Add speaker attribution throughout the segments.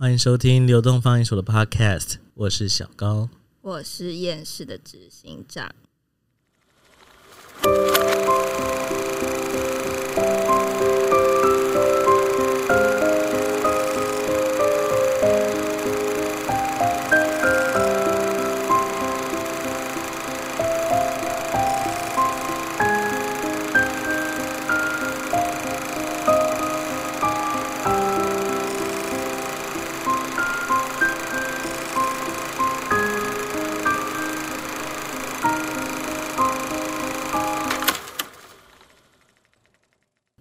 Speaker 1: 欢迎收听流动放映所的 Podcast，我是小高。
Speaker 2: 我是验视的执行长。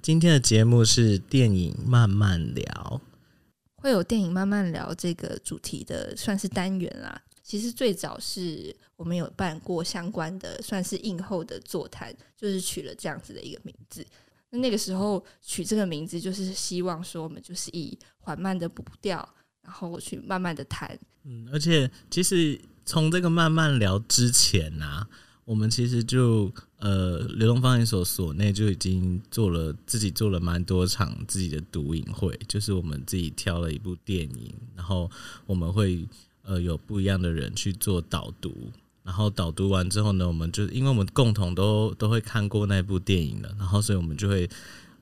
Speaker 1: 今天的节目是电影慢慢聊，
Speaker 2: 会有电影慢慢聊这个主题的，算是单元啦。其实最早是我们有办过相关的，算是映后的座谈，就是取了这样子的一个名字。那那个时候取这个名字，就是希望说我们就是以缓慢的步调，然后去慢慢的谈。
Speaker 1: 嗯，而且其实从这个慢慢聊之前啊。我们其实就呃，流动放映所所内就已经做了自己做了蛮多场自己的独影会，就是我们自己挑了一部电影，然后我们会呃有不一样的人去做导读，然后导读完之后呢，我们就因为我们共同都都会看过那部电影了，然后所以我们就会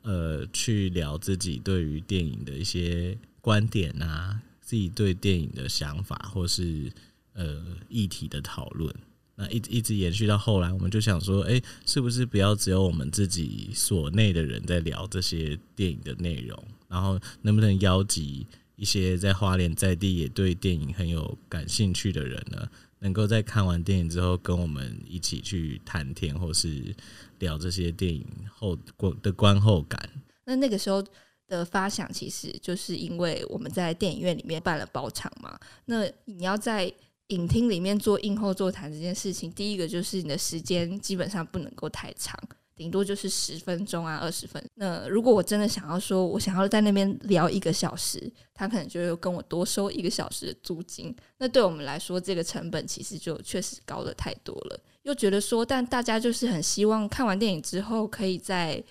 Speaker 1: 呃去聊自己对于电影的一些观点啊，自己对电影的想法，或是呃议题的讨论。那一直一直延续到后来，我们就想说，哎，是不是不要只有我们自己所内的人在聊这些电影的内容，然后能不能邀集一些在花莲在地也对电影很有感兴趣的人呢？能够在看完电影之后跟我们一起去谈天，或是聊这些电影后过的观后感。
Speaker 2: 那那个时候的发想，其实就是因为我们在电影院里面办了包场嘛。那你要在影厅里面做映后座谈这件事情，第一个就是你的时间基本上不能够太长，顶多就是十分钟啊、二十分。那如果我真的想要说，我想要在那边聊一个小时，他可能就会跟我多收一个小时的租金。那对我们来说，这个成本其实就确实高了太多了。又觉得说，但大家就是很希望看完电影之后，可以在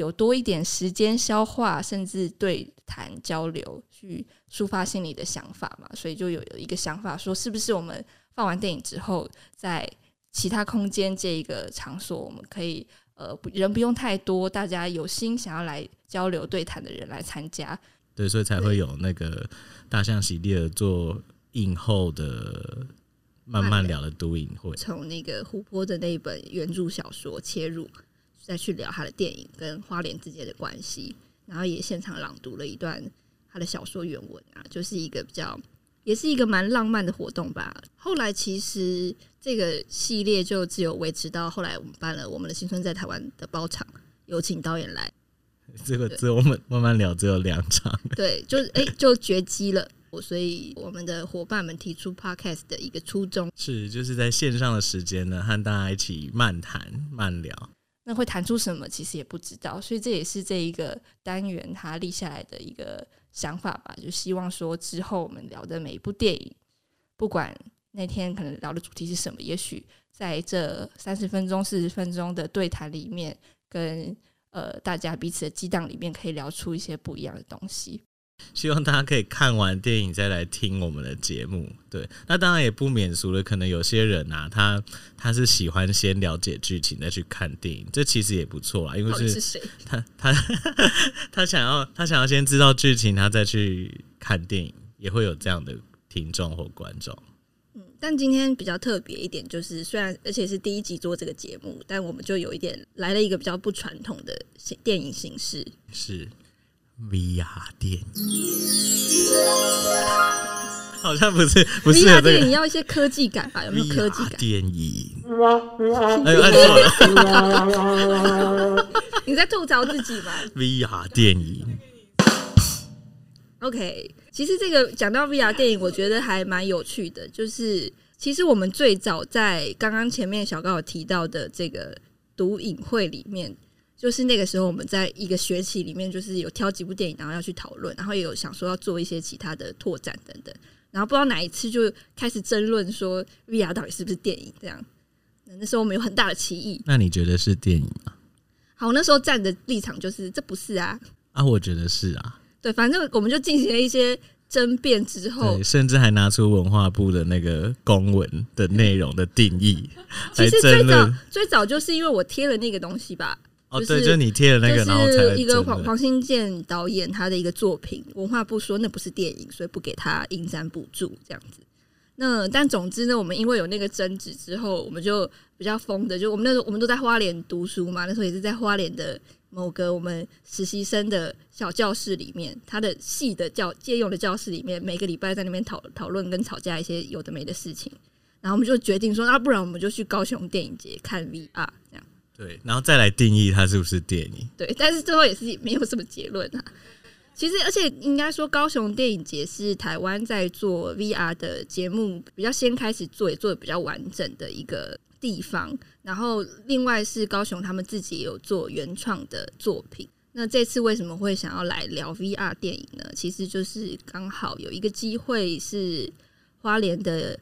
Speaker 2: 有多一点时间消化，甚至对谈交流，去抒发心里的想法嘛。所以就有有一个想法，说是不是我们放完电影之后，在其他空间这一个场所，我们可以呃人不用太多，大家有心想要来交流对谈的人来参加。
Speaker 1: 对，所以才会有那个大象席地而坐映后的慢慢聊的读影会，
Speaker 2: 从那个湖泊的那一本原著小说切入。再去聊他的电影跟花莲之间的关系，然后也现场朗读了一段他的小说原文啊，就是一个比较，也是一个蛮浪漫的活动吧。后来其实这个系列就只有维持到后来我们办了我们的新春在台湾的包场，有请导演来。
Speaker 1: 这个只有我们慢慢聊，只有两场，
Speaker 2: 对，就是哎，就绝迹了。我所以我们的伙伴们提出 podcast 的一个初衷
Speaker 1: 是，就是在线上的时间呢，和大家一起漫谈慢聊。
Speaker 2: 那会弹出什么？其实也不知道，所以这也是这一个单元他立下来的一个想法吧。就希望说之后我们聊的每一部电影，不管那天可能聊的主题是什么，也许在这三十分钟、四十分钟的对谈里面，跟呃大家彼此的激荡里面，可以聊出一些不一样的东西。
Speaker 1: 希望大家可以看完电影再来听我们的节目。对，那当然也不免俗了。可能有些人啊，他他是喜欢先了解剧情再去看电影，这其实也不错啦。因为
Speaker 2: 是
Speaker 1: 他他他想要他想要先知道剧情，他再去看电影，也会有这样的听众或观众。
Speaker 2: 嗯，但今天比较特别一点，就是虽然而且是第一集做这个节目，但我们就有一点来了一个比较不传统的电影形式，
Speaker 1: 是。VR 电影好像不是不是
Speaker 2: VR 电影要一些科技感吧？有没有科技感？
Speaker 1: 电影哎，按错
Speaker 2: 了，你在吐槽自己吧
Speaker 1: ？VR 电影
Speaker 2: ，OK。其实这个讲到 VR 电影，我觉得还蛮有趣的。就是其实我们最早在刚刚前面小高有提到的这个读影会里面。就是那个时候，我们在一个学期里面，就是有挑几部电影，然后要去讨论，然后也有想说要做一些其他的拓展等等。然后不知道哪一次就开始争论说 VR 到底是不是电影这样。那时候我们有很大的歧义。
Speaker 1: 那你觉得是电影吗？
Speaker 2: 好，那时候站的立场就是这不是啊。
Speaker 1: 啊，我觉得是啊。
Speaker 2: 对，反正我们就进行了一些争辩之后
Speaker 1: 对，，甚至还拿出文化部的那个公文的内容的定义
Speaker 2: 其
Speaker 1: 来
Speaker 2: 实最早。最早就是因为我贴了那个东西吧，
Speaker 1: 哦，对就是你贴的那个，然后
Speaker 2: 一个黄黄新建导演他的一个作品，文化部说那不是电影，所以不给他影展补助这样子。那但总之呢，我们因为有那个争执之后，我们就比较疯的，就我们那时候我们都在花莲读书嘛，那时候也是在花莲的某个我们实习生的小教室里面，他的系的教借用的教室里面，每个礼拜在那边讨讨论跟吵架一些有的没的事情。然后我们就决定说，啊，不然我们就去高雄电影节看 VR 这样。
Speaker 1: 对，然后再来定义它是不是电影。
Speaker 2: 对，但是最后也是没有什么结论啊。其实，而且应该说，高雄电影节是台湾在做 VR 的节目比较先开始做，也做的比较完整的一个地方。然后，另外是高雄他们自己也有做原创的作品。那这次为什么会想要来聊 VR 电影呢？其实就是刚好有一个机会是花莲的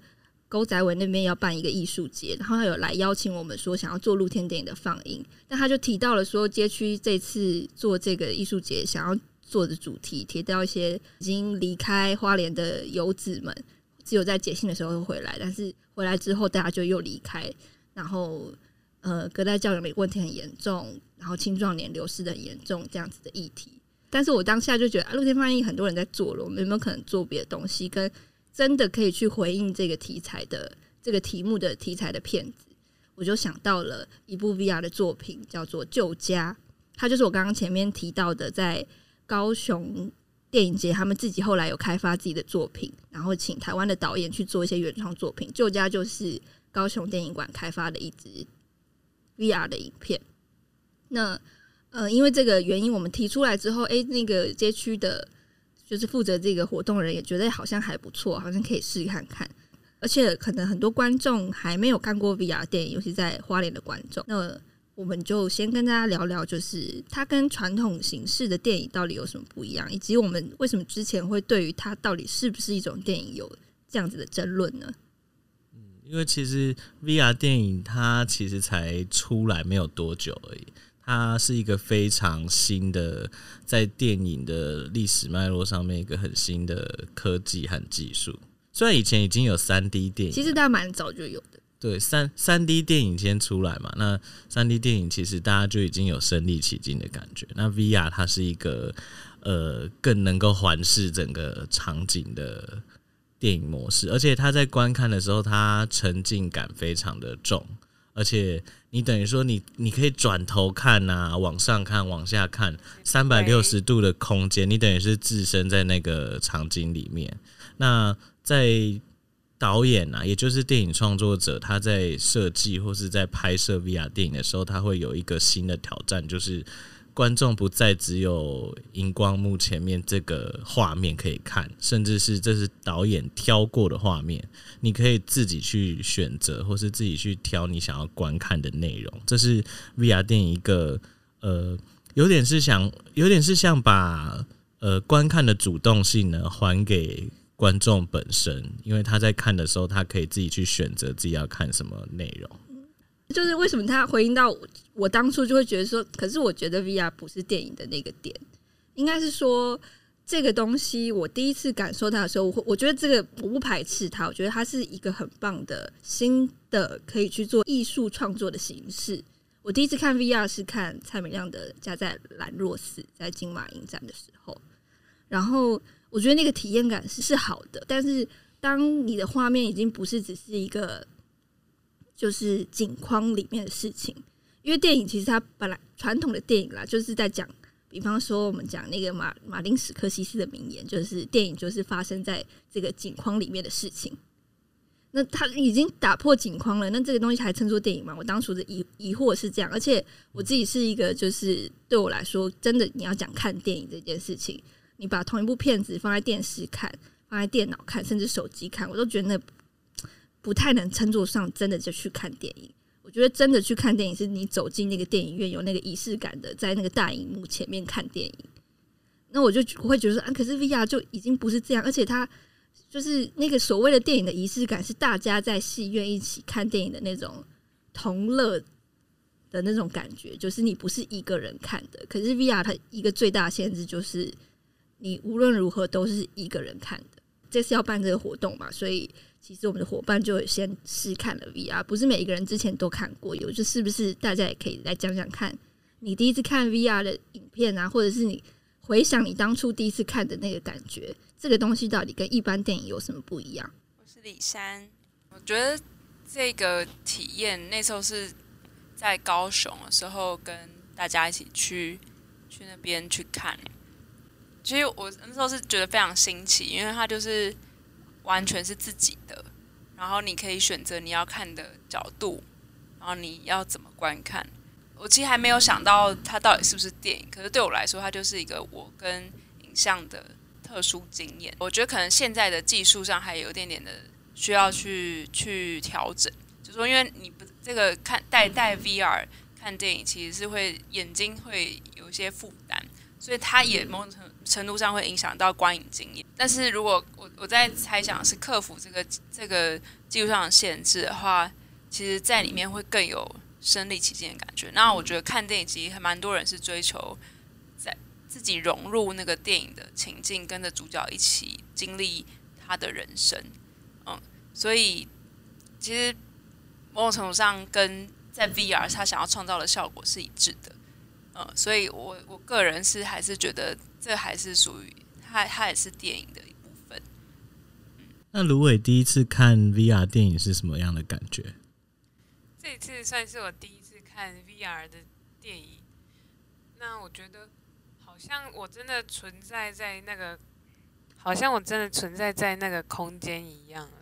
Speaker 2: 勾仔尾那边要办一个艺术节，然后他有来邀请我们说想要做露天电影的放映，但他就提到了说街区这次做这个艺术节想要做的主题，提到一些已经离开花莲的游子们，只有在解信的时候会回来，但是回来之后大家就又离开，然后呃隔代教养的问题很严重，然后青壮年流失的很严重这样子的议题。但是我当下就觉得啊，露天放映很多人在做了，我们有没有可能做别的东西，跟真的可以去回应这个题材的这个题目的题材的片子？我就想到了一部 VR 的作品，叫做《旧家》，它就是我刚刚前面提到的，在高雄电影节，他们自己后来有开发自己的作品，然后请台湾的导演去做一些原创作品。《旧家》就是高雄电影馆开发的一支 VR 的影片。那呃，因为这个原因，我们提出来之后，诶，那个街区的，就是负责这个活动人也觉得好像还不错，好像可以试看看。而且可能很多观众还没有看过 VR 电影，尤其在花莲的观众。那我们就先跟大家聊聊，就是它跟传统形式的电影到底有什么不一样，以及我们为什么之前会对于它到底是不是一种电影有这样子的争论呢？
Speaker 1: 因为其实 VR 电影它其实才出来没有多久而已，它是一个非常新的，在电影的历史脉络上面一个很新的科技和技术。虽然以前已经有三 D 电影，
Speaker 2: 其实大家蛮早就有的，
Speaker 1: 对三三 D 电影先出来嘛，那三 D 电影其实大家就已经有身临其境的感觉。那 VR 它是一个呃更能够环视整个场景的电影模式，而且它在观看的时候，它沉浸感非常的重，而且你等于说你你可以转头看呐，往上看，往下看，三百六十度的空间，你等于是置身在那个场景里面。那在导演啊，也就是电影创作者，他在设计或是在拍摄 VR 电影的时候，他会有一个新的挑战，就是观众不再只有荧光幕前面这个画面可以看，甚至是这是导演挑过的画面，你可以自己去选择，或是自己去挑你想要观看的内容。这是 VR 电影一个呃，有点是想，有点是像把呃观看的主动性呢还给。观众本身，因为他在看的时候，他可以自己去选择自己要看什么内容。
Speaker 2: 就是为什么他回应到我我当初就会觉得说，可是我觉得 VR 不是电影的那个点，应该是说这个东西，我第一次感受它的时候，我会我觉得这个我不排斥它，我觉得它是一个很棒的新的可以去做艺术创作的形式。我第一次看 VR 是看蔡明亮的《家在兰若寺》在金马影展的时候，然后。我觉得那个体验感是是好的，但是当你的画面已经不是只是一个就是景框里面的事情，因为电影其实它本来传统的电影啦，就是在讲，比方说我们讲那个马马丁史科西斯的名言，就是电影就是发生在这个景框里面的事情。那他已经打破景框了，那这个东西还称作电影吗？我当初的疑疑惑是这样，而且我自己是一个，就是对我来说，真的你要讲看电影这件事情。你把同一部片子放在电视看，放在电脑看，甚至手机看，我都觉得那不太能称作上真的就去看电影。我觉得真的去看电影，是你走进那个电影院，有那个仪式感的，在那个大荧幕前面看电影。那我就我会觉得说，啊，可是 VR 就已经不是这样，而且它就是那个所谓的电影的仪式感，是大家在戏院一起看电影的那种同乐的那种感觉，就是你不是一个人看的。可是 VR 它一个最大限制就是。你无论如何都是一个人看的。这次要办这个活动嘛，所以其实我们的伙伴就先试看了 VR，不是每一个人之前都看过，有就是不是大家也可以来讲讲看，你第一次看 VR 的影片啊，或者是你回想你当初第一次看的那个感觉，这个东西到底跟一般电影有什么不一样？
Speaker 3: 我是李珊，我觉得这个体验那时候是在高雄的时候，跟大家一起去去那边去看。其实我那时候是觉得非常新奇，因为它就是完全是自己的，然后你可以选择你要看的角度，然后你要怎么观看。我其实还没有想到它到底是不是电影，可是对我来说，它就是一个我跟影像的特殊经验。我觉得可能现在的技术上还有点点的需要去去调整，就说因为你不这个看戴戴 VR 看电影，其实是会眼睛会有一些负担。所以它也某种程度上会影响到观影经验。但是如果我我在猜想是克服这个这个技术上的限制的话，其实在里面会更有身临其境的感觉。那我觉得看电影其实还蛮多人是追求在自己融入那个电影的情境，跟着主角一起经历他的人生。嗯，所以其实某种程度上跟在 VR 他想要创造的效果是一致的。嗯，所以我我个人是还是觉得这还是属于它，它也是电影的一部分。
Speaker 1: 那芦苇第一次看 VR 电影是什么样的感觉？
Speaker 4: 这次算是我第一次看 VR 的电影，那我觉得好像我真的存在在那个，好像我真的存在在那个空间一样了。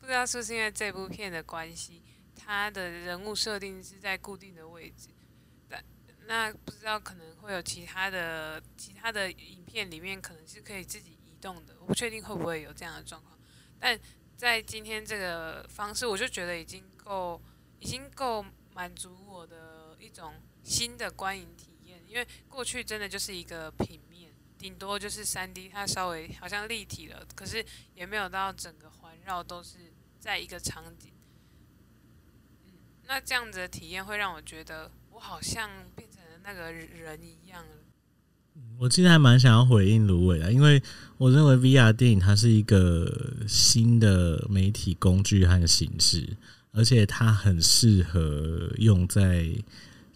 Speaker 4: 不知道是不是因为这部片的关系，它的人物设定是在固定的位置。那不知道可能会有其他的其他的影片里面可能是可以自己移动的，我不确定会不会有这样的状况。但在今天这个方式，我就觉得已经够，已经够满足我的一种新的观影体验。因为过去真的就是一个平面，顶多就是三 D，它稍微好像立体了，可是也没有到整个环绕都是在一个场景。嗯，那这样子的体验会让我觉得我好像。那个人一样
Speaker 1: 我其实还蛮想要回应芦苇的，因为我认为 VR 电影它是一个新的媒体工具和形式，而且它很适合用在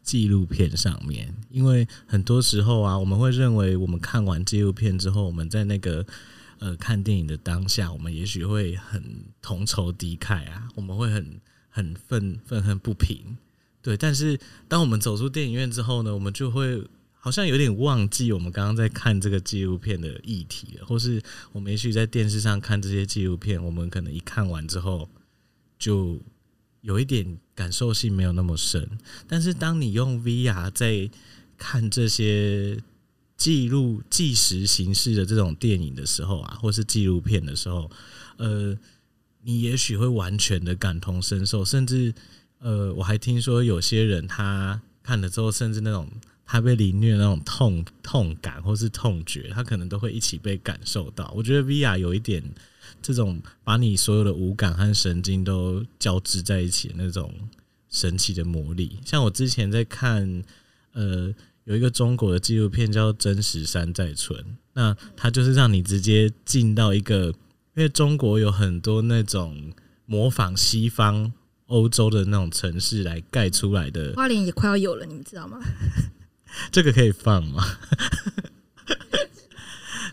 Speaker 1: 纪录片上面。因为很多时候啊，我们会认为我们看完纪录片之后，我们在那个呃看电影的当下，我们也许会很同仇敌忾啊，我们会很很愤愤恨不平。对，但是当我们走出电影院之后呢，我们就会好像有点忘记我们刚刚在看这个纪录片的议题了，或是我们也许在电视上看这些纪录片，我们可能一看完之后就有一点感受性没有那么深。但是当你用 VR 在看这些记录纪实形式的这种电影的时候啊，或是纪录片的时候，呃，你也许会完全的感同身受，甚至。呃，我还听说有些人他看了之后，甚至那种他被凌虐那种痛痛感或是痛觉，他可能都会一起被感受到。我觉得 VR 有一点这种把你所有的五感和神经都交织在一起的那种神奇的魔力。像我之前在看，呃，有一个中国的纪录片叫《真实山寨村》，那它就是让你直接进到一个，因为中国有很多那种模仿西方。欧洲的那种城市来盖出来的，
Speaker 2: 花莲也快要有了，你们知道吗？
Speaker 1: 这个可以放吗？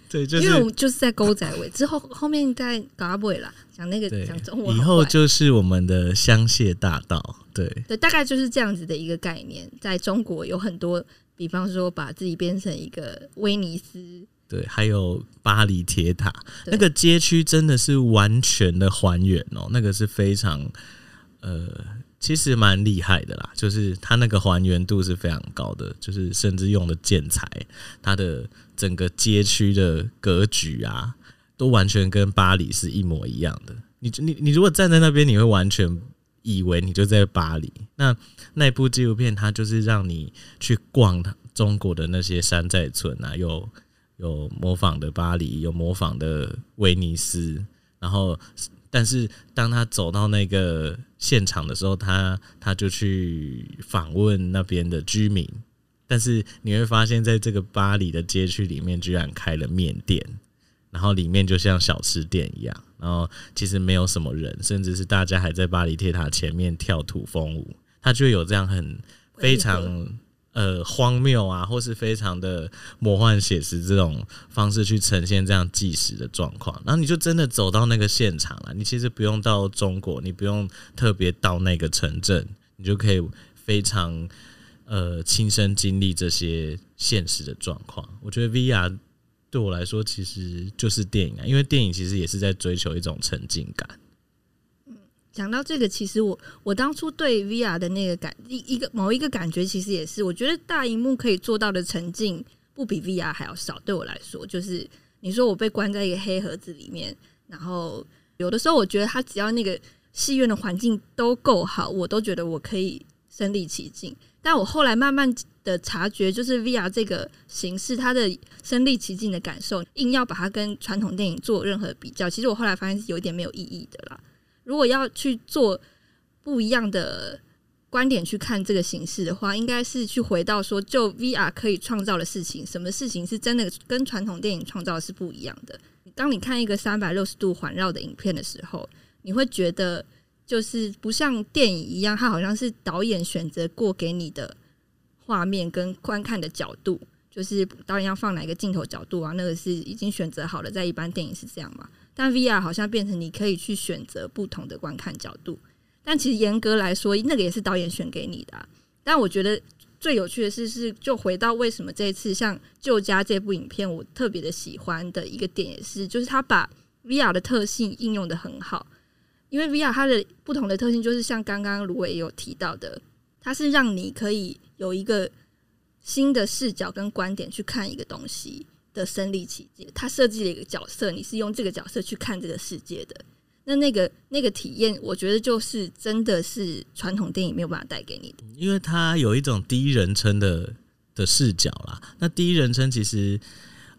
Speaker 1: 对，就是
Speaker 2: 因为我们就是在狗仔尾之后，后面在搞阿贝啦，讲那个讲中文，
Speaker 1: 以后就是我们的香榭大道。对，
Speaker 2: 对，大概就是这样子的一个概念。在中国有很多，比方说把自己变成一个威尼斯，
Speaker 1: 对，还有巴黎铁塔，那个街区真的是完全的还原哦，那个是非常。呃，其实蛮厉害的啦，就是它那个还原度是非常高的，就是甚至用的建材，它的整个街区的格局啊，都完全跟巴黎是一模一样的。你你你如果站在那边，你会完全以为你就在巴黎。那那部纪录片，它就是让你去逛中国的那些山寨村啊，有有模仿的巴黎，有模仿的威尼斯，然后。但是当他走到那个现场的时候，他他就去访问那边的居民，但是你会发现在这个巴黎的街区里面，居然开了面店，然后里面就像小吃店一样，然后其实没有什么人，甚至是大家还在巴黎铁塔前面跳土风舞，他就有这样很非常呃荒谬啊，或是非常的魔幻写实这种方式去呈现这样纪实的状况，然后你就真的走到那个现场了，你其实不用到中国，你不用特别到那个城镇，你就可以非常。呃，亲身经历这些现实的状况，我觉得 VR 对我来说其实就是电影啊，因为电影其实也是在追求一种沉浸感。
Speaker 2: 嗯，讲到这个，其实我我当初对 VR 的那个感一一个某一个感觉，其实也是我觉得大荧幕可以做到的沉浸，不比 VR 还要少。对我来说，就是你说我被关在一个黑盒子里面，然后有的时候我觉得它只要那个戏院的环境都够好，我都觉得我可以身临其境。但我后来慢慢的察觉，就是 VR 这个形式，它的身临其境的感受，硬要把它跟传统电影做任何比较，其实我后来发现是有一点没有意义的啦。如果要去做不一样的观点去看这个形式的话，应该是去回到说，就 VR 可以创造的事情，什么事情是真的跟传统电影创造是不一样的。当你看一个三百六十度环绕的影片的时候，你会觉得。就是不像电影一样，它好像是导演选择过给你的画面跟观看的角度，就是导演要放哪个镜头角度啊，那个是已经选择好了，在一般电影是这样嘛？但 VR 好像变成你可以去选择不同的观看角度，但其实严格来说，那个也是导演选给你的。但我觉得最有趣的是，是就回到为什么这一次像《旧家》这部影片，我特别的喜欢的一个点也是，就是他把 VR 的特性应用的很好。因为 VR 它的不同的特性，就是像刚刚卢伟有提到的，它是让你可以有一个新的视角跟观点去看一个东西的身临其境。他设计了一个角色，你是用这个角色去看这个世界的。那那个那个体验，我觉得就是真的是传统电影没有办法带给你的，
Speaker 1: 因为它有一种第一人称的的视角啦。那第一人称其实，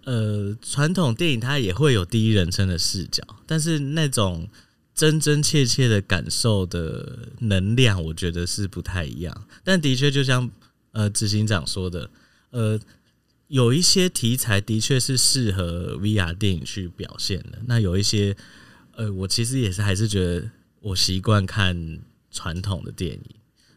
Speaker 1: 呃，传统电影它也会有第一人称的视角，但是那种。真真切切的感受的能量，我觉得是不太一样。但的确，就像呃执行长说的，呃，有一些题材的确是适合 VR 电影去表现的。那有一些，呃，我其实也是还是觉得我习惯看传统的电影。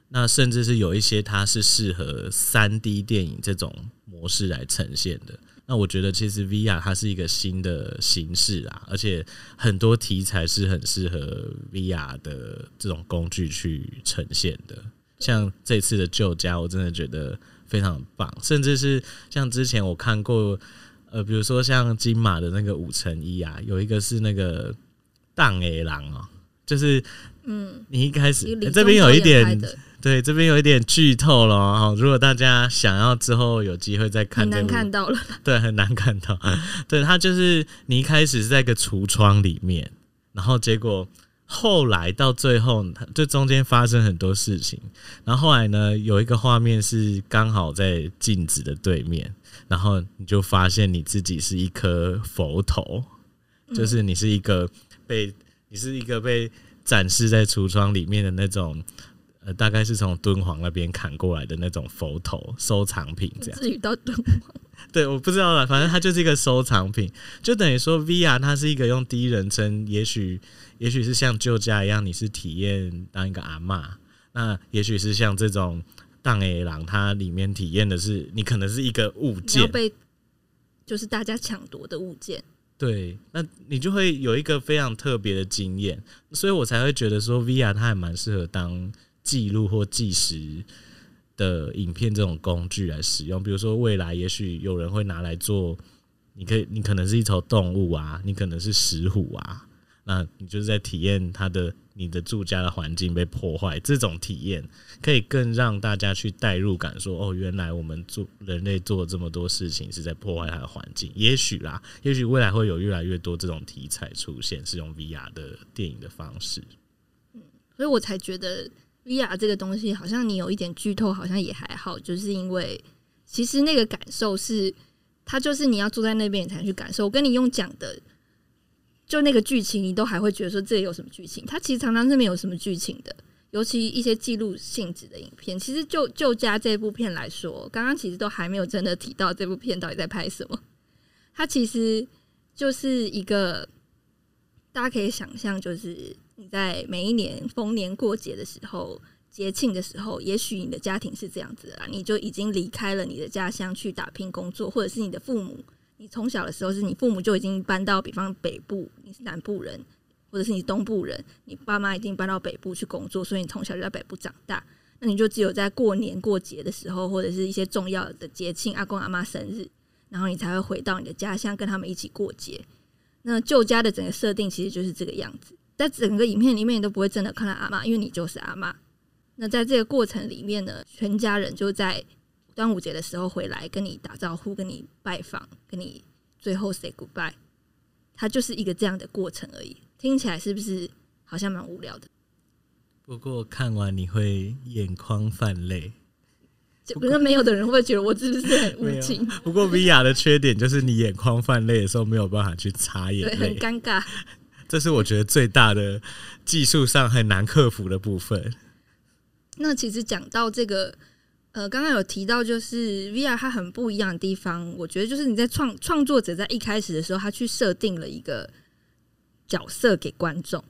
Speaker 1: 那甚至是有一些它是适合三 D 电影这种模式来呈现的。那我觉得其实 VR 它是一个新的形式啊，而且很多题材是很适合 VR 的这种工具去呈现的。像这次的旧家，我真的觉得非常棒。甚至是像之前我看过，呃，比如说像金马的那个五乘一啊，有一个是那个荡 A 狼哦，就是嗯，你一开始这边有一点。对，这边有一点剧透了哦。如果大家想要之后有机会再看，很
Speaker 2: 难看到了。
Speaker 1: 对，很难看到。对，它就是你一开始是在一个橱窗里面，然后结果后来到最后，这中间发生很多事情。然后后来呢，有一个画面是刚好在镜子的对面，然后你就发现你自己是一颗佛头，就是你是一个被你是一个被展示在橱窗里面的那种。呃，大概是从敦煌那边砍过来的那种佛头收藏品，这样。
Speaker 2: 至于到敦煌，
Speaker 1: 对，我不知道了。反正它就是一个收藏品，就等于说 VR 它是一个用第一人称，也许也许是像旧家一样，你是体验当一个阿嬷，那也许是像这种荡 A 狼，它里面体验的是你可能是一个物件，
Speaker 2: 被就是大家抢夺的物件。
Speaker 1: 对，那你就会有一个非常特别的经验，所以我才会觉得说 VR 它还蛮适合当。记录或计时的影片这种工具来使用，比如说未来也许有人会拿来做，你可以，你可能是一头动物啊，你可能是石虎啊，那你就是在体验它的你的住家的环境被破坏，这种体验可以更让大家去代入感，说哦，原来我们做人类做这么多事情是在破坏它的环境，也许啦，也许未来会有越来越多这种题材出现，是用 VR 的电影的方式，
Speaker 2: 嗯，所以我才觉得。VR 这个东西好像你有一点剧透，好像也还好，就是因为其实那个感受是，它就是你要坐在那边你才能去感受。我跟你用讲的，就那个剧情，你都还会觉得说这有什么剧情？它其实常常是没有什么剧情的。尤其一些记录性质的影片。其实就就加这部片来说，刚刚其实都还没有真的提到这部片到底在拍什么。它其实就是一个大家可以想象，就是你在每一年逢年过节的时候、节庆的时候，也许你的家庭是这样子的，你就已经离开了你的家乡去打拼工作，或者是你的父母，你从小的时候是你父母就已经搬到，比方北部，你是南部人。或者是你东部人，你爸妈已经搬到北部去工作，所以你从小就在北部长大。那你就只有在过年过节的时候，或者是一些重要的节庆，阿公阿妈生日，然后你才会回到你的家乡，跟他们一起过节。那旧家的整个设定其实就是这个样子，在整个影片里面你都不会真的看到阿妈，因为你就是阿妈。那在这个过程里面呢，全家人就在端午节的时候回来跟你打招呼，跟你拜访，跟你最后 say goodbye。它就是一个这样的过程而已。听起来是不是好像蛮无聊的？
Speaker 1: 不过看完你会眼眶泛泪。
Speaker 2: 可是没有的人会觉得我是不是很 无情？
Speaker 1: 不过 VR 的缺点就是你眼眶泛泪的时候没有办法去擦眼
Speaker 2: 泪，很尴尬。
Speaker 1: 这是我觉得最大的技术上很难克服的部分。
Speaker 2: 那其实讲到这个，呃，刚刚有提到就是 VR 它很不一样的地方，我觉得就是你在创创作者在一开始的时候，他去设定了一个。角色给观众，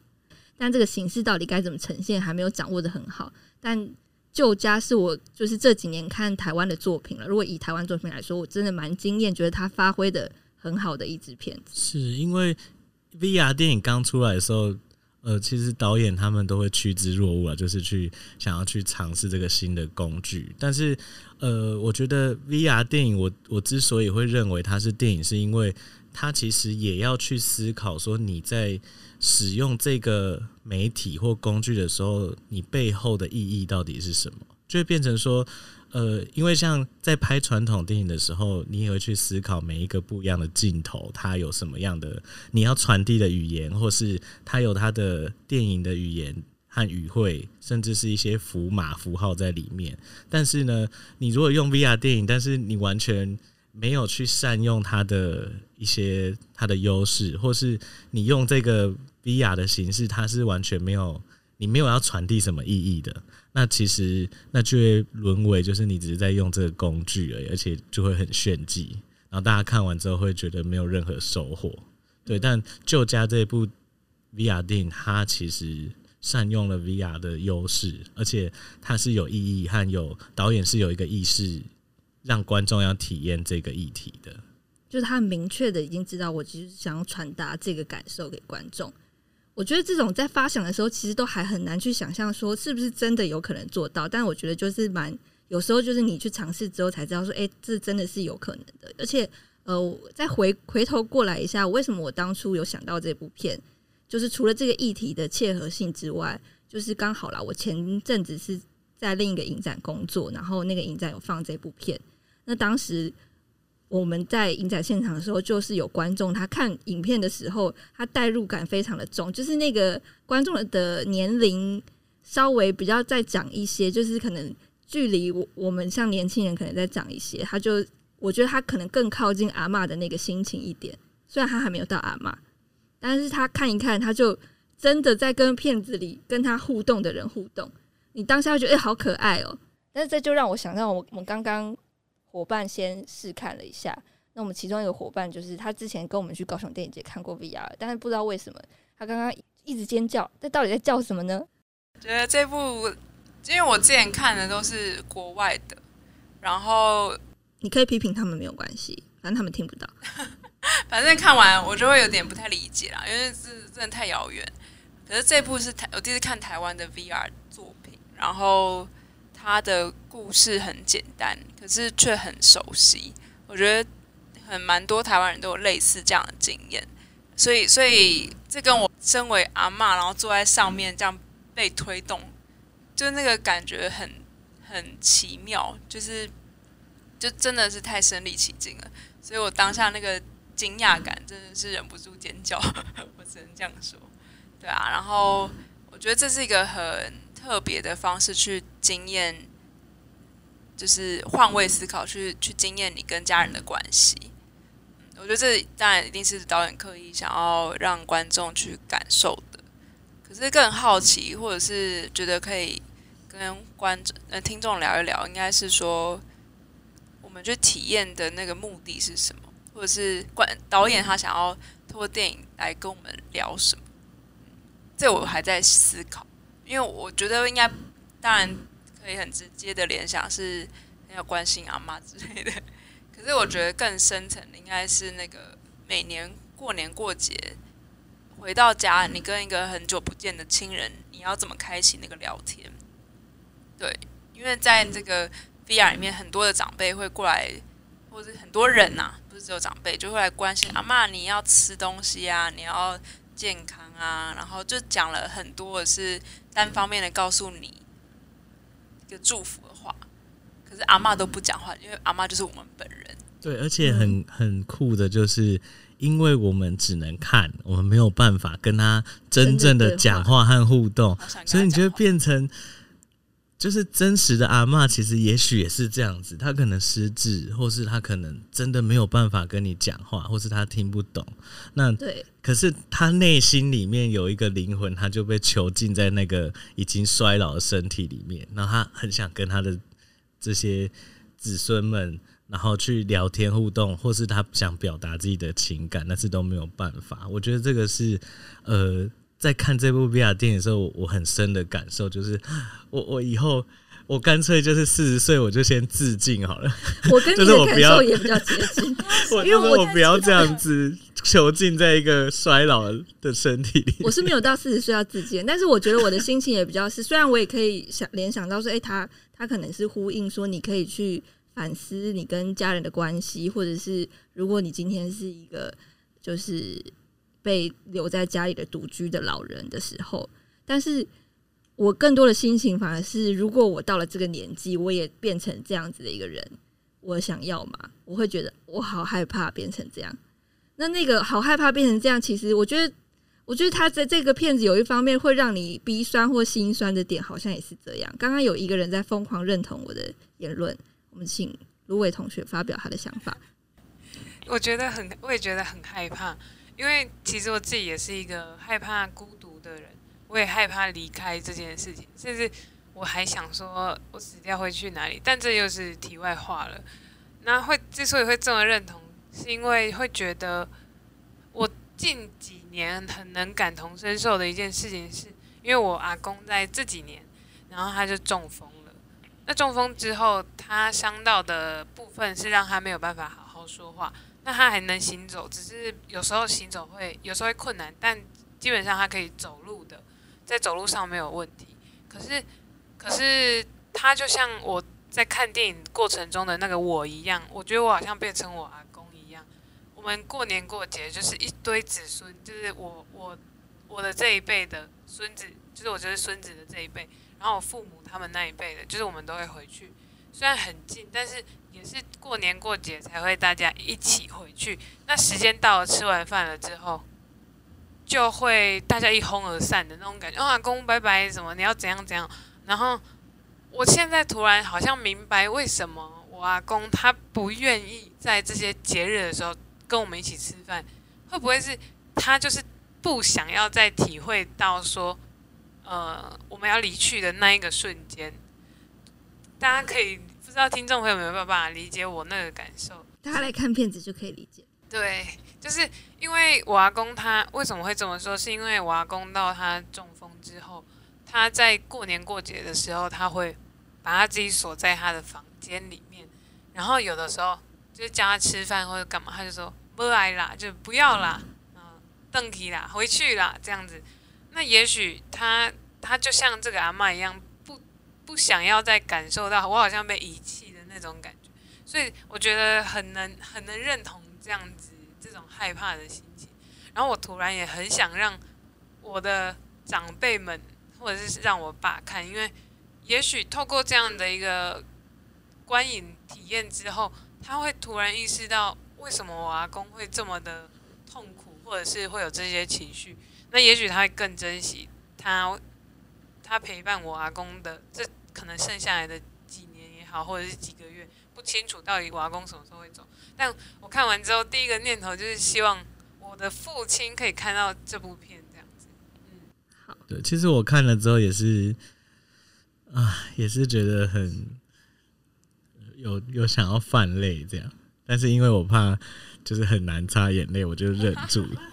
Speaker 2: 但这个形式到底该怎么呈现，还没有掌握的很好。但旧家是我就是这几年看台湾的作品了。如果以台湾作品来说，我真的蛮惊艳，觉得他发挥的很好的一支片子。
Speaker 1: 是因为 VR 电影刚出来的时候，呃，其实导演他们都会趋之若鹜啊，就是去想要去尝试这个新的工具。但是，呃，我觉得 VR 电影，我我之所以会认为它是电影，是因为。它其实也要去思考，说你在使用这个媒体或工具的时候，你背后的意义到底是什么？就会变成说，呃，因为像在拍传统电影的时候，你也会去思考每一个不一样的镜头，它有什么样的你要传递的语言，或是它有它的电影的语言和语汇，甚至是一些符码符号在里面。但是呢，你如果用 VR 电影，但是你完全没有去善用它的一些它的优势，或是你用这个 VR 的形式，它是完全没有你没有要传递什么意义的。那其实那就会沦为就是你只是在用这个工具而已，而且就会很炫技，然后大家看完之后会觉得没有任何收获。对，但旧家这部 VR 电影，它其实善用了 VR 的优势，而且它是有意义和有导演是有一个意识。让观众要体验这个议题的，
Speaker 2: 就是他很明确的已经知道，我其实想要传达这个感受给观众。我觉得这种在发想的时候，其实都还很难去想象说是不是真的有可能做到。但我觉得就是蛮有时候就是你去尝试之后才知道说，哎，这真的是有可能的。而且，呃，再回回头过来一下，为什么我当初有想到这部片，就是除了这个议题的切合性之外，就是刚好啦，我前阵子是在另一个影展工作，然后那个影展有放这部片。那当时我们在影展现场的时候，就是有观众他看影片的时候，他代入感非常的重，就是那个观众的年龄稍微比较再长一些，就是可能距离我我们像年轻人可能再长一些，他就我觉得他可能更靠近阿妈的那个心情一点，虽然他还没有到阿妈，但是他看一看，他就真的在跟片子里跟他互动的人互动，你当下觉得哎好可爱哦，但是这就让我想到我我们刚刚。伙伴先试看了一下，那我们其中一个伙伴就是他之前跟我们去高雄电影节看过 VR，但是不知道为什么他刚刚一直尖叫，这到底在叫什么呢？
Speaker 3: 觉得这部，因为我之前看的都是国外的，然后
Speaker 2: 你可以批评他们没有关系，反正他们听不到。
Speaker 3: 反正看完我就会有点不太理解啦，因为是真的太遥远。可是这部是台我第一次看台湾的 VR 作品，然后。他的故事很简单，可是却很熟悉。我觉得很蛮多台湾人都有类似这样的经验，所以所以这跟我身为阿妈，然后坐在上面这样被推动，就那个感觉很很奇妙，就是就真的是太身临其境了。所以我当下那个惊讶感真的是忍不住尖叫，我只能这样说。对啊，然后我觉得这是一个很。特别的方式去经验，就是换位思考，去去经验你跟家人的关系。我觉得这当然一定是导演刻意想要让观众去感受的。可是更好奇，或者是觉得可以跟观众、呃听众聊一聊，应该是说我们去体验的那个目的是什么，或者是观导演他想要通过电影来跟我们聊什么？这我还在思考，因为我觉得应该，当然可以很直接的联想是要关心阿妈之类的，可是我觉得更深层的应该是那个每年过年过节。回到家，你跟一个很久不见的亲人，你要怎么开启那个聊天？对，因为在这个 VR 里面，很多的长辈会过来，或者很多人呐，不是只有长辈，就会来关心阿妈，你要吃东西啊，你要健康啊，然后就讲了很多的是单方面的告诉你一个祝福的话，可是阿妈都不讲话，因为阿妈就是我们本人。
Speaker 1: 对，而且很很酷的就是。因为我们只能看，我们没有办法跟他真正的讲话和互动，所以你就会变成，就是真实的阿妈，其实也许也是这样子，他可能失智，或是他可能真的没有办法跟你讲话，或是他听不懂。那
Speaker 2: 对，
Speaker 1: 可是他内心里面有一个灵魂，他就被囚禁在那个已经衰老的身体里面，然后他很想跟他的这些子孙们。然后去聊天互动，或是他想表达自己的情感，但是都没有办法。我觉得这个是，呃，在看这部 VR 电影的时候，我很深的感受就是，我我以后我干脆就是四十岁我就先自尽好了。
Speaker 2: 我跟你的感受也比较接近，因为
Speaker 1: 我不要这样子囚禁在一个衰老的身体里。
Speaker 2: 我是没有到四十岁要自尽，但是我觉得我的心情也比较是，虽然我也可以想联想到说，哎，他他可能是呼应说，你可以去。反思你跟家人的关系，或者是如果你今天是一个就是被留在家里的独居的老人的时候，但是我更多的心情反而是，如果我到了这个年纪，我也变成这样子的一个人，我想要吗？我会觉得我好害怕变成这样。那那个好害怕变成这样，其实我觉得，我觉得他在这个片子有一方面会让你鼻酸或心酸的点，好像也是这样。刚刚有一个人在疯狂认同我的言论。我们请芦苇同学发表他的想法。
Speaker 4: 我觉得很，我也觉得很害怕，因为其实我自己也是一个害怕孤独的人，我也害怕离开这件事情，甚至我还想说我死掉会去哪里，但这又是题外话了。那会之所以会这么认同，是因为会觉得我近几年很能感同身受的一件事情，是因为我阿公在这几年，然后他就中风了。那中风之后，他伤到的部分是让他没有办法好好说话。那他还能行走，只是有时候行走会有时候会困难，但基本上他可以走路的，在走路上没有问题。可是，可是他就像我在看电影过程中的那个我一样，我觉得我好像变成我阿公一样。我们过年过节就是一堆子孙，就是我我我的这一辈的孙子，就是我就是孙子的这一辈。然后我父母他们那一辈的，就是我们都会回去，虽然很近，但是也是过年过节才会大家一起回去。那时间到了，吃完饭了之后，就会大家一哄而散的那种感觉。阿公拜拜，什么你要怎样怎样。然后我现在突然好像明白，为什么我阿公他不愿意在这些节日的时候跟我们一起吃饭，会不会是他就是不想要再体会到说。呃，我们要离去的那一个瞬间，大家可以不知道听众朋友有没有办法理解我那个感受？
Speaker 2: 大家来看片子就可以理解。
Speaker 4: 对，就是因为我阿公他为什么会这么说？是因为我阿公到他中风之后，他在过年过节的时候，他会把他自己锁在他的房间里面，然后有的时候就是叫他吃饭或者干嘛，他就说不来啦，就不要啦，嗯，邓提啦，回去啦，这样子。那也许他他就像这个阿妈一样，不想要再感受到我好像被遗弃的那种感觉，所以我觉得很能很能认同这样子这种害怕的心情。然后我突然也很想让我的长辈们，或者是让我爸看，因为也许透过这样的一个观影体验之后，他会突然意识到为什么我阿公会这么的痛苦，或者是会有这些情绪。那也许他会更珍惜他，他陪伴我阿公的这可能剩下来的几年也好，或者是几个月，不清楚到底我阿公什么时候会走。但我看完之后，第一个念头就是希望我的父亲可以看到这部片这样子。嗯，
Speaker 2: 好，
Speaker 1: 对，其实我看了之后也是啊，也是觉得很有有想要泛泪这样，但是因为我怕就是很难擦眼泪，我就忍住了。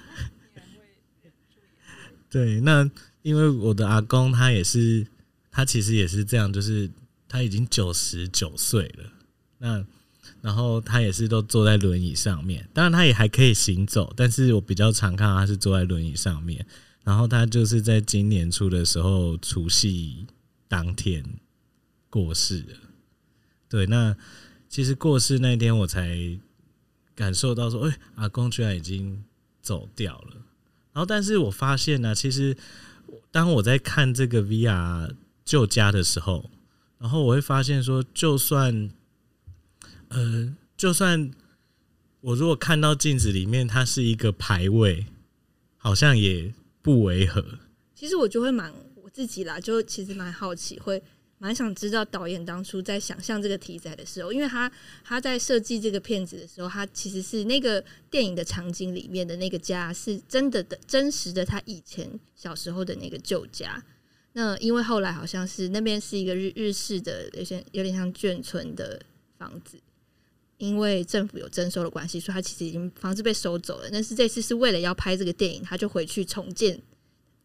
Speaker 1: 对，那因为我的阿公他也是，他其实也是这样，就是他已经九十九岁了，那然后他也是都坐在轮椅上面，当然他也还可以行走，但是我比较常看到他是坐在轮椅上面，然后他就是在今年初的时候除夕当天过世了。对，那其实过世那天我才感受到说，哎、阿公居然已经走掉了。然后，但是我发现呢、其实当我在看这个 VR 旧家的时候，然后我会发现说，就算呃，就算我如果看到镜子里面它是一个排位，好像也不违和。
Speaker 2: 其实我就会蛮我自己啦，就其实蛮好奇，会蛮想知道导演当初在想象这个题材的时候，因为他他在设计这个片子的时候，他其实是那个电影的场景里面的那个家是真的的真实的，他以前小时候的那个旧家。那因为后来好像是那边是一个日日式的，有些有点像眷村的房子，因为政府有征收的关系，所以他其实已经房子被收走了。但是这次是为了要拍这个电影，他就回去重建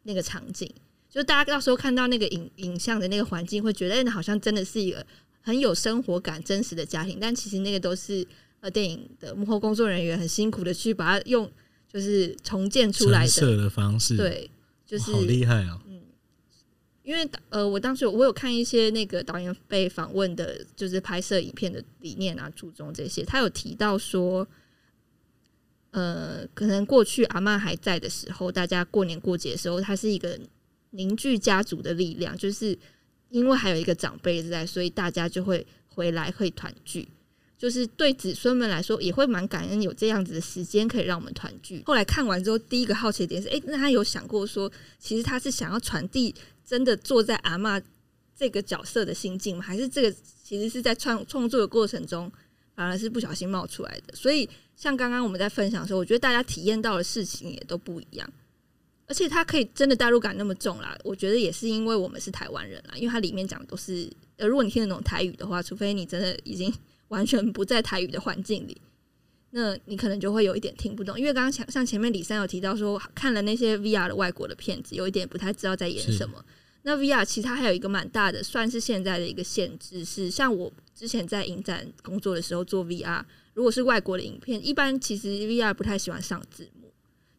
Speaker 2: 那个场景。就大家到时候看到那个影影像的那个环境，会觉得、好像真的是一个很有生活感、真实的家庭。但其实那个都是呃电影的幕后工作人员很辛苦的去把它用就是重建出来的。
Speaker 1: 的方式，，
Speaker 2: 对，就是
Speaker 1: 好厉害哦、
Speaker 2: 因为呃，我当时我有看一些那个导演被访问的，就是拍摄影片的理念啊、注重这些，他有提到说，呃，可能过去阿嬷还在的时候，大家过年过节的时候，它是一个凝聚家族的力量，就是因为还有一个长辈在，所以大家就会回来会团聚。就是对子孙们来说，也会蛮感恩有这样子的时间可以让我们团聚。后来看完之后，第一个好奇点是，诶，那他有想过说，其实他是想要传递真的坐在阿嬷这个角色的心境吗？还是这个其实是在创创作的过程中，反而是不小心冒出来的？所以，像刚刚我们在分享的时候，我觉得大家体验到的事情也都不一样。而且它可以真的代入感那么重啦，我觉得也是因为我们是台湾人啦，因为它里面讲的都是，呃，如果你听得懂台语的话，除非你真的已经完全不在台语的环境里，那你可能就会有一点听不懂。因为刚刚像像前面李三有提到说，看了那些 VR 的外国的片子，有一点不太知道在演什么。那 VR 其实它还有一个蛮大的，算是现在的一个限制，是像我之前在影展工作的时候做 VR，如果是外国的影片，一般其实 VR 不太喜欢上字幕，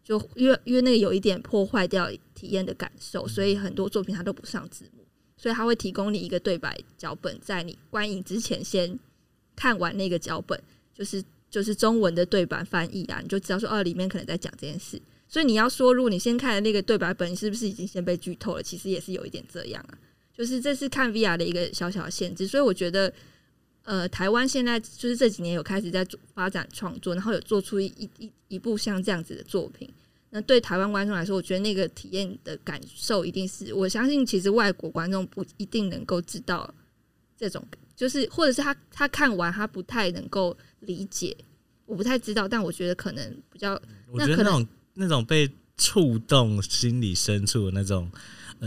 Speaker 2: 就因为因为那个有一点破坏掉体验的感受，所以很多作品它都不上字幕，所以它会提供你一个对白脚本，在你观影之前先看完那个脚本，就是就是中文的对白翻译啊，你就知道说哦里面可能在讲这件事。所以你要说，如果你先看了那个对白本，你是不是已经先被剧透了？其实也是有一点这样啊，就是这是看 VR 的一个小小的限制。所以我觉得，呃，台湾现在就是这几年有开始在做发展创作，然后有做出一一一一部像这样子的作品。那对台湾观众来说，我觉得那个体验的感受一定是，我相信其实外国观众不一定能够知道这种，就是或者是他他看完他不太能够理解，我不太知道，但我觉得可能比较
Speaker 1: 我觉得那种那种被触动心理深处的那种，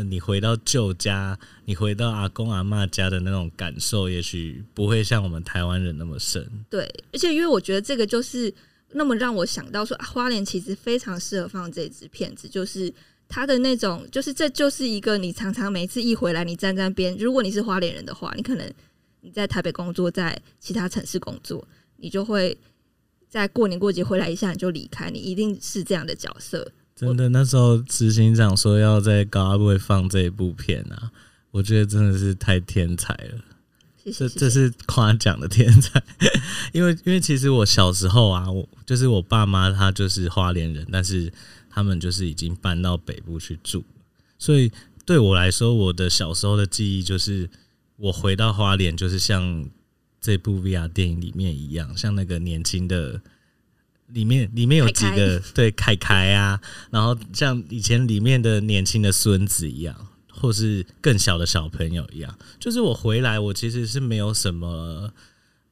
Speaker 1: 你回到旧家，你回到阿公阿嬷家的那种感受，也许不会像我们台湾人那么深。
Speaker 2: 对，而且因为我觉得这个就是那么让我想到说，啊、花莲其实非常适合放这支片子，就是它的那种，就是这就是一个你常常每次一回来，你站在边，如果你是花莲人的话，你可能你在台北工作，在其他城市工作，你就会在过年过节回来一下你就离开，你一定是这样的角色。
Speaker 1: 真的，那时候执行长说要在高阿会放这一部片啊，我觉得真的是太天才了。
Speaker 2: 谢谢，
Speaker 1: 这这是夸奖的天才，因为因为其实我小时候啊，我就是我爸妈他就是花莲人，但是他们就是已经搬到北部去住，所以对我来说，我的小时候的记忆就是我回到花莲，就是像这部 VR 电影里面一样，像那个年轻的。里面里面有几个对凯凯啊，然后像以前里面的年轻的孙子一样，或是更小的小朋友一样，就是我回来，我其实是没有什么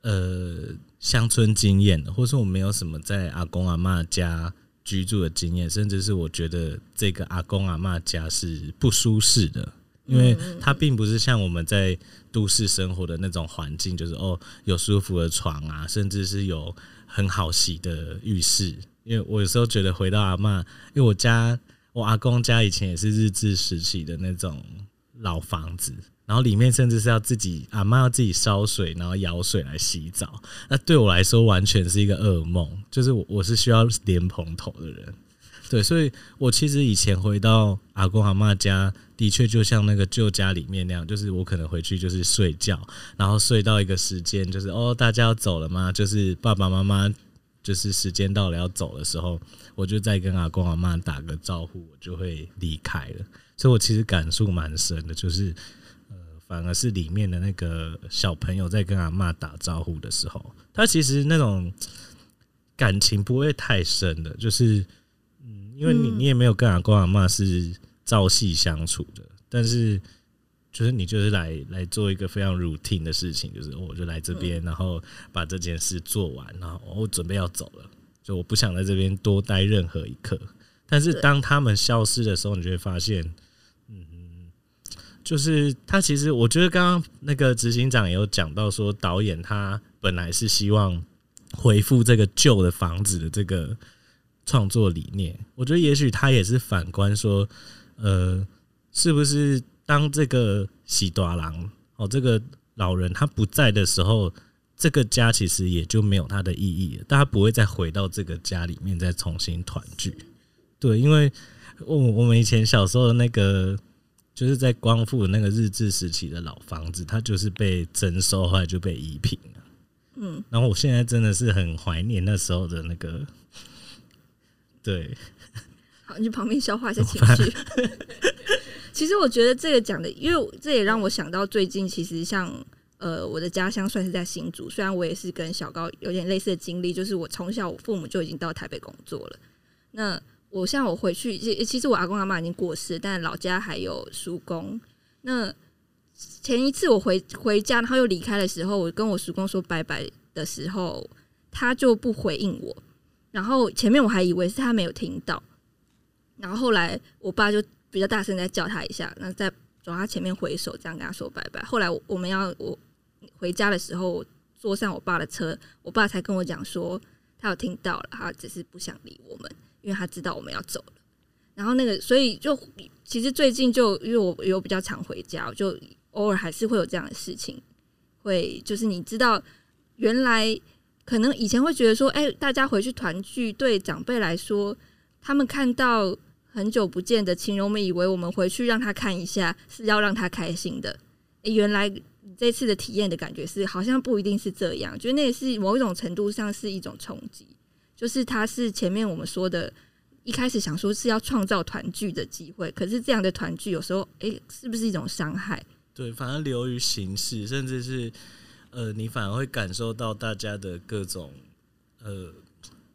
Speaker 1: 呃乡村经验的，或是我没有什么在阿公阿妈家居住的经验，甚至是我觉得这个阿公阿妈家是不舒适的，因为它并不是像我们在都市生活的那种环境，就是哦有舒服的床啊，甚至是有很好洗的浴室。因为我有时候觉得回到阿嬷，因为我家我阿公家以前也是日治时期的那种老房子。然后里面甚至是要自己阿妈要自己烧水，然后舀水来洗澡。那对我来说完全是一个噩梦，就是我我是需要莲蓬头的人。对，所以我其实以前回到阿公阿妈家，的确就像那个旧家里面那样，就是我可能回去就是睡觉，然后睡到一个时间，就是哦大家要走了吗？就是爸爸妈妈就是时间到了要走的时候，我就再跟阿公阿妈打个招呼，我就会离开了。所以我其实感触蛮深的，就是呃。反而是里面的那个小朋友在跟阿妈打招呼的时候，他其实那种感情不会太深的，就是，因为你你也没有跟阿公阿妈是朝夕相处的，但是就是你就是来来做一个非常 routine 的事情，就是我就来这边，然后把这件事做完，然后我准备要走了，就我不想在这边多待任何一刻。但是当他们消失的时候，你就会发现。嗯就是他其实，我觉得刚刚那个执行长也有讲到说，导演他本来是希望回复这个旧的房子的这个创作理念。我觉得也许他也是反观说，呃，是不是当这个喜多郎哦，这个老人他不在的时候，这个家其实也就没有他的意义了，大家不会再回到这个家里面再重新团聚。对，因为我我们以前小时候的那个。就是在光复那个日治时期的老房子，它就是被征收，后来就被移平了。嗯，然后我现在真的是很怀念那时候的那个，对。
Speaker 2: 好，你去旁边消化一下情绪。其实我觉得这个讲的，因为这也让我想到最近，其实像呃，我的家乡算是在新竹，虽然我也是跟小高有点类似的经历，就是我从小我父母就已经到台北工作了。那我像我回去，其其实我阿公阿妈已经过世，但老家还有叔公。那前一次我回回家，然后又离开的时候，我跟我叔公说拜拜的时候，他就不回应我。然后前面我还以为是他没有听到，然后后来我爸就比较大声再叫他一下，那再走他前面挥手，这样跟他说拜拜。后来我们要我回家的时候，坐上我爸的车，我爸才跟我讲说，他有听到了，他只是不想理我们。因为他知道我们要走了，然后那个，所以就其实最近就因为我有比较常回家，就偶尔还是会有这样的事情，会就是你知道，原来可能以前会觉得说，哎，大家回去团聚，对长辈来说，他们看到很久不见的亲人，我们以为我们回去让他看一下是要让他开心的，原来这次的体验的感觉是好像不一定是这样，觉得那也是某一种程度上是一种冲击。就是他是前面我们说的，一开始想说是要创造团聚的机会，可是这样的团聚有时候，哎，是不是一种伤害？
Speaker 1: 对，反而流于形式，甚至是呃，你反而会感受到大家的各种呃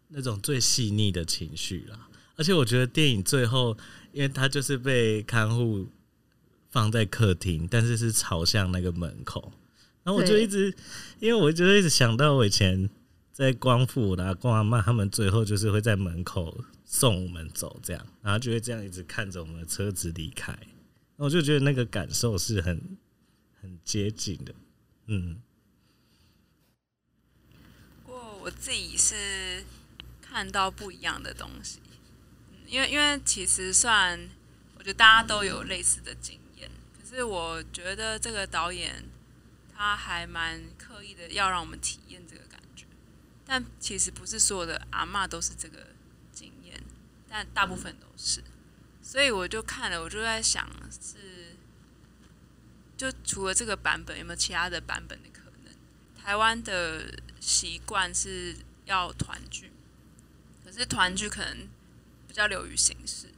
Speaker 1: 那种最细腻的情绪啦。而且我觉得电影最后，因为他就是被看护放在客厅，但是是朝向那个门口，然后我就一直，因为我就一直想到我以前。在光复啦，光阿妈他们最后就是会在门口送我们走，这样，然后就会这样一直看着我们的车子离开，我就觉得那个感受是很很接近的，嗯。
Speaker 3: 我自己是看到不一样的东西，因为因为其实算我觉得大家都有类似的经验，可是我觉得这个导演他还蛮刻意的要让我们体验这个感觉。但其实不是所有的阿嬷都是这个经验，但大部分都是。所以我就看了，我就在想，是就除了这个版本，有没有其他的版本的可能？台湾的习惯是要团聚，可是团聚可能比较流于形式。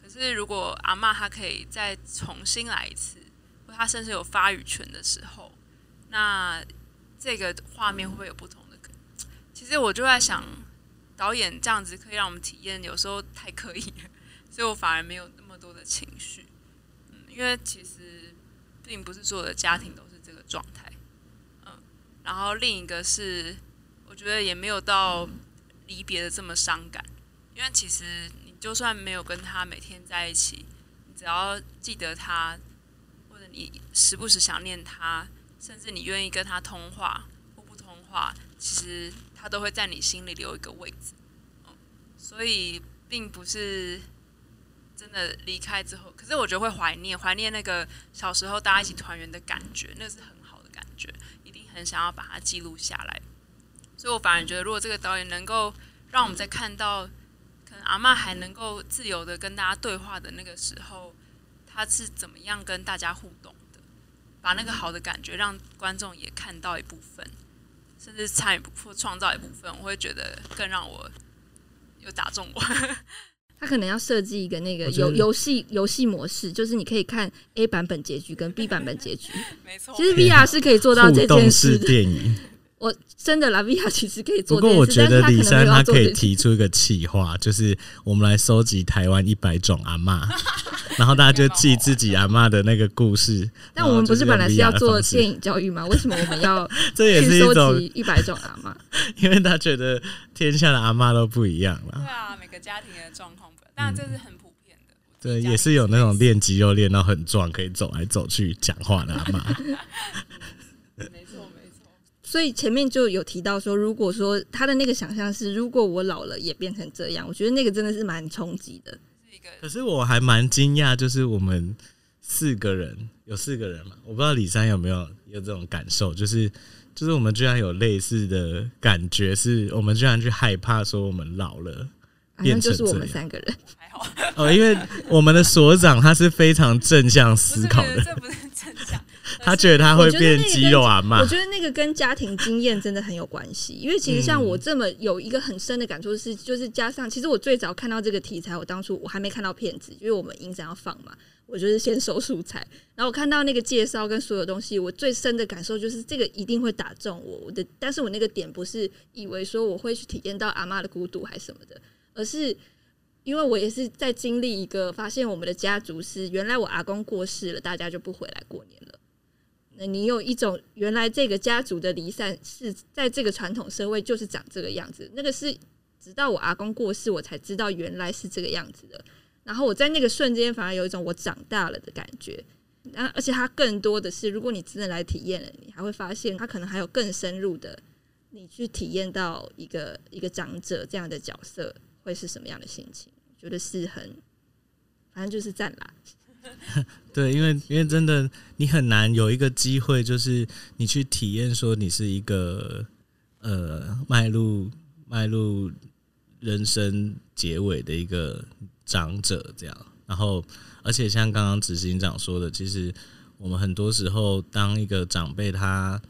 Speaker 3: 可是如果阿嬷她可以再重新来一次，或她甚至有发语权的时候，那这个画面会不会有不同的？其实我就在想，导演这样子可以让我们体验，有时候太刻意了，所以我反而没有那么多的情绪。嗯，因为其实并不是所有的家庭都是这个状态。然后另一个是，我觉得也没有到离别的这么伤感，因为其实你就算没有跟他每天在一起，你只要记得他，或者你时不时想念他，甚至你愿意跟他通话或不通话，其实他都会在你心里留一个位置。嗯，所以并不是真的离开之后，可是我觉得会怀念，怀念那个小时候大家一起团圆的感觉，那是很好的感觉，很想要把它记录下来。所以我反而觉得，如果这个导演能够让我们在看到可能阿嬷还能够自由的跟大家对话的那个时候，他是怎么样跟大家互动的，把那个好的感觉让观众也看到一部分，甚至参与或创造一部分，我会觉得更让我有打中我。
Speaker 2: 他可能要设计一个那个游游戏游戏模式，就是你可以看 A 版本结局跟 B 版本结局。
Speaker 3: 没错
Speaker 2: 其实 VR 是可以做到这件事。我真的拉比亚其实可以做不，
Speaker 1: 过我觉得李珊她可以提出一个企划，就是我们来收集台湾一百种阿妈，然后大家就记自己阿妈的那个故事。
Speaker 2: 但我们不是本来是要做电
Speaker 1: 影，
Speaker 2: 教育吗？为什么我们要
Speaker 1: 这也是一种，
Speaker 2: 一百种阿妈？
Speaker 1: 因为他觉得天下的阿妈都不一样了。
Speaker 3: 对啊，每个家庭的状况不一样，当然这是很普遍的。
Speaker 1: 对，也是有那种练肌肉练到很壮，可以走来走去讲话的阿妈。
Speaker 3: 没错没错，
Speaker 2: 所以前面就有提到说，如果说他的那个想象是，如果我老了也变成这样，我觉得那个真的是蛮冲击的。
Speaker 1: 可是我还蛮惊讶，就是我们四个人有四个人嘛，我不知道李三有没有有这种感受，就是就是我们居然有类似的感觉，是我们居然去害怕说我们老了
Speaker 2: 好
Speaker 1: 变成
Speaker 2: 像就是我们三个人，
Speaker 3: 还好，
Speaker 1: 哦，因为我们的所长他是非常正向思考的，
Speaker 3: 这不是正向，
Speaker 1: 他觉得他会变肌肉阿妈
Speaker 2: 我觉得那个跟家庭经验真的很有关系。因为其实像我这么有一个很深的感触是，就是加上其实我最早看到这个题材，我当初我还没看到片子，因为我们影展要放嘛，我就是先收素材，然后我看到那个介绍跟所有东西，我最深的感受就是这个一定会打中我。我的，但是我那个点不是以为说我会去体验到阿妈的孤独还是什么的，而是。因为我也是在经历一个发现，我们的家族是原来我阿公过世了，大家就不回来过年了。那你有一种原来这个家族的离散是在这个传统社会就是长这个样子，那个是直到我阿公过世，我才知道原来是这个样子的。然后我在那个瞬间反而有一种我长大了的感觉。那而且它更多的是，如果你真的来体验了，你还会发现它可能还有更深入的，你去体验到一个一个长者这样的角色会是什么样的心情。觉得是很，反正就是赞啦。
Speaker 1: 对，因为因为真的你很难有一个机会，就是你去体验说你是一个呃迈入迈入人生结尾的一个长者这样。然后，而且像刚刚执行长说的，其实我们很多时候当一个长辈他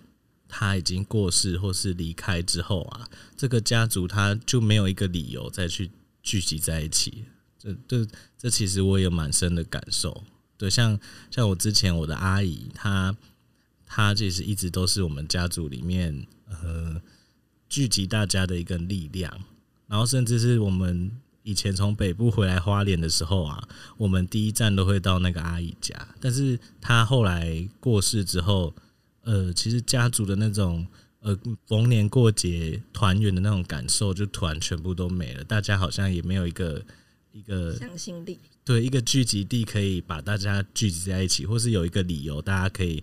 Speaker 1: 他已经过世或是离开之后啊，这个家族他就没有一个理由再去聚集在一起。这这这其实我也有蛮深的感受。对，像像我之前我的阿姨，她她其实一直都是我们家族里面呃聚集大家的一个力量。然后甚至是我们以前从北部回来花莲的时候啊，我们第一站都会到那个阿姨家。但是她后来过世之后，呃，其实家族的那种呃逢年过节团圆的那种感受，就突然全部都没了。大家好像也没有一个一个
Speaker 2: 向心力，
Speaker 1: 对一个聚集地，可以把大家聚集在一起，或是有一个理由，大家可以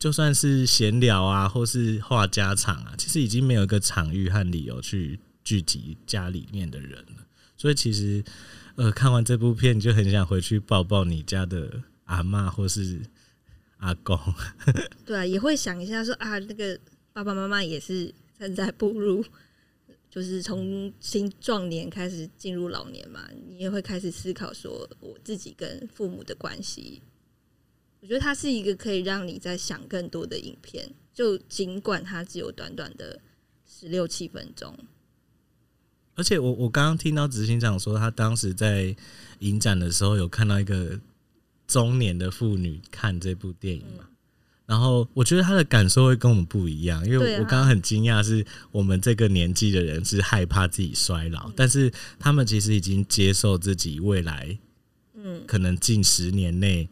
Speaker 1: 就算是闲聊啊，或是话家常啊，其实已经没有一个场域和理由去聚集家里面的人了。所以其实，呃，看完这部片，你就很想回去抱抱你家的阿妈或是阿公。
Speaker 2: 对啊，也会想一下说啊，那个爸爸妈妈也是正在步入，就是从青壮年开始进入老年嘛，你也会开始思考说我自己跟父母的关系。我觉得它是一个可以让你在想更多的影片，就尽管它只有短短的十六七分钟。
Speaker 1: 而且我我刚刚听到执行长说，他当时在影展的时候有看到一个中年的妇女看这部电影嘛，然后我觉得他的感受会跟我们不一样，因为我刚刚很惊讶，是我们这个年纪的人是害怕自己衰老，但是他们其实已经接受自己未来
Speaker 2: 嗯，
Speaker 1: 可能近十年内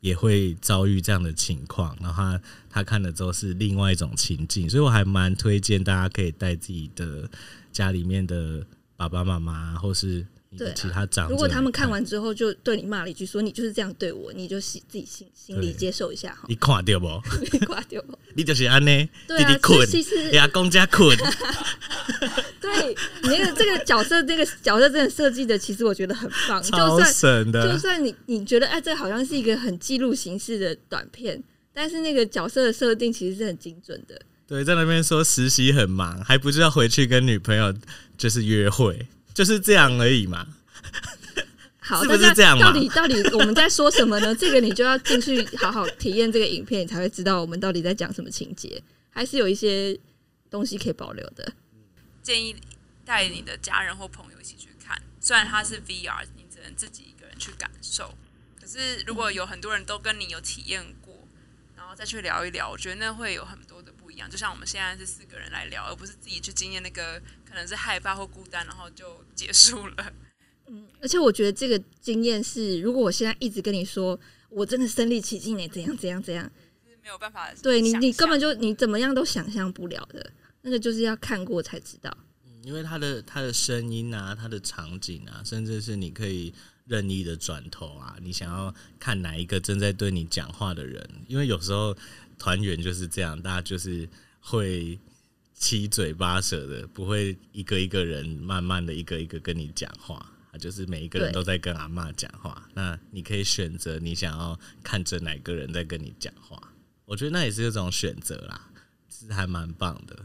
Speaker 1: 也会遭遇这样的情况，然后他他看了之后是另外一种情境，所以我还蛮推荐大家可以带自己的家里面的爸爸妈妈或是
Speaker 2: 对啊
Speaker 1: 其他长者。
Speaker 2: 如果他们看，完之后就对你骂了一句说你就是这样对我，你就心自己心心里接受一下哈
Speaker 1: 你，垮掉不？
Speaker 2: 你垮掉。
Speaker 1: 你就是安呢，
Speaker 2: 对啊，
Speaker 1: 弟弟困，
Speaker 2: 其实
Speaker 1: 呀，公家困，
Speaker 2: 对你那个这个角色，这个角色真的设计的，其实我觉得很棒。就
Speaker 1: 超
Speaker 2: 算
Speaker 1: 神的
Speaker 2: 就。算你你觉得哎，这好像是一个很记录形式的短片，但是那个角色的设定其实是很精准的。
Speaker 1: 对，在那边说实习很忙，还不知道回去跟女朋友就是约会，就是这样而已嘛。
Speaker 2: 好，
Speaker 1: 是不是
Speaker 2: 大家
Speaker 1: 这样嘛
Speaker 2: 到底到底我们在说什么呢？这个你就要进去好好体验这个影片，你才会知道我们到底在讲什么情节，还是有一些东西可以保留的。
Speaker 3: 建议带你的家人或朋友一起去看。虽然它是 VR，你只能自己一个人去感受，可是如果有很多人都跟你有体验过，然后再去聊一聊，我觉得那会有很多样。就像我们现在是四个人来聊，而不是自己去经验那个可能是害怕或孤单，然后就结束了。
Speaker 2: 嗯而且我觉得这个经验是，如果我现在一直跟你说，我真的身临其境呢，怎样怎样怎样，
Speaker 3: 是没有办法，
Speaker 2: 对你你根本就你怎么样都想象不了的，那个就是要看过才知道。
Speaker 1: 因为他的他的声音啊，他的场景啊，甚至是你可以任意的转头啊，你想要看哪一个正在对你讲话的人，因为有时候团员就是这样，大家就是会七嘴八舌的，不会一个一个人慢慢的一个一个跟你讲话。就是每一个人都在跟阿嬷讲话，那你可以选择你想要看着哪个人在跟你讲话。我觉得那也是一种选择啦，是还蛮棒的。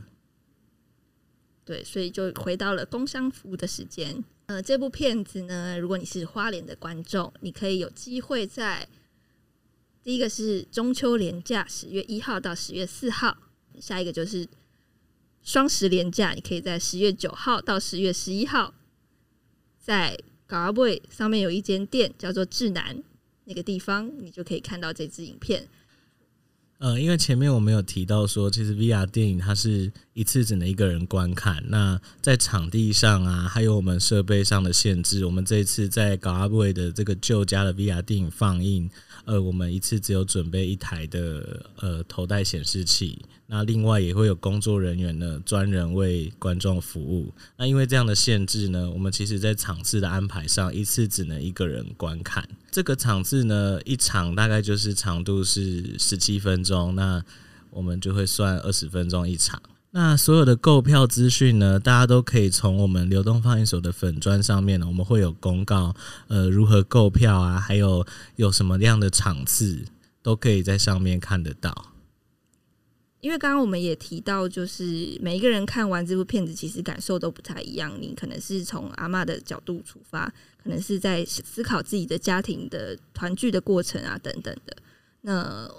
Speaker 2: 对，所以就回到了工商服务的时间。呃，这部片子呢，如果你是花莲的观众，你可以有机会在第一个是中秋连假，十月一号到十月四号，下一个就是双十连假，你可以在十月九号到十月十一号，在高阿贝上面有一间店叫做智南那个地方，你就可以看到这支影片。
Speaker 1: 呃，因为前面我们有提到说，其实 VR 电影它是一次只能一个人观看。那在场地上啊，还有我们设备上的限制，我们这一次在搞阿布韦的这个旧家的 VR 电影放映，呃，我们一次只有准备一台的呃头戴显示器。那另外也会有工作人员呢，专人为观众服务。那因为这样的限制呢，我们其实在场次的安排上，一次只能一个人观看。这个场次呢，一场大概就是长度是十七分钟，那我们就会算二十分钟一场。那所有的购票资讯呢，大家都可以从我们流动放映所的粉砖上面呢，我们会有公告，呃，如何购票啊，还有有什么样的场次，都可以在上面看得到。
Speaker 2: 因为刚刚我们也提到，就是每一个人看完这部片子，其实感受都不太一样。你可能是从阿嬷的角度出发，可能是在思考自己的家庭的团聚的过程啊，等等的。那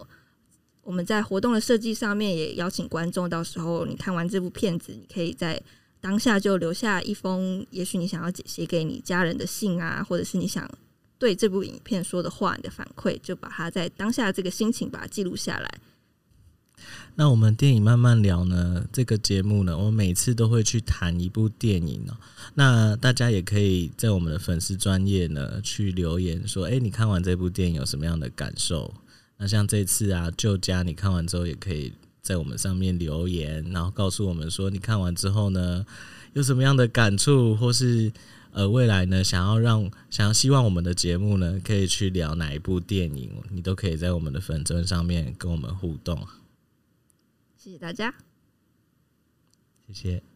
Speaker 2: 我们在活动的设计上面也邀请观众，到时候你看完这部片子，你可以在当下就留下一封，也许你想要写给你家人的信啊，或者是你想对这部影片说的话，你的反馈，就把它在当下这个心情把它记录下来。
Speaker 1: 那我们电影慢慢聊呢，这个节目呢，我每次都会去谈一部电影哦。那大家也可以在我们的粉丝专业呢去留言说，哎、你看完这部电影有什么样的感受？那像这次啊，旧家你看完之后也可以在我们上面留言，然后告诉我们说你看完之后呢有什么样的感触，或是呃未来呢想要让想要希望我们的节目呢可以去聊哪一部电影，你都可以在我们的粉专上面跟我们互动。
Speaker 2: 谢谢大家。
Speaker 1: 谢谢。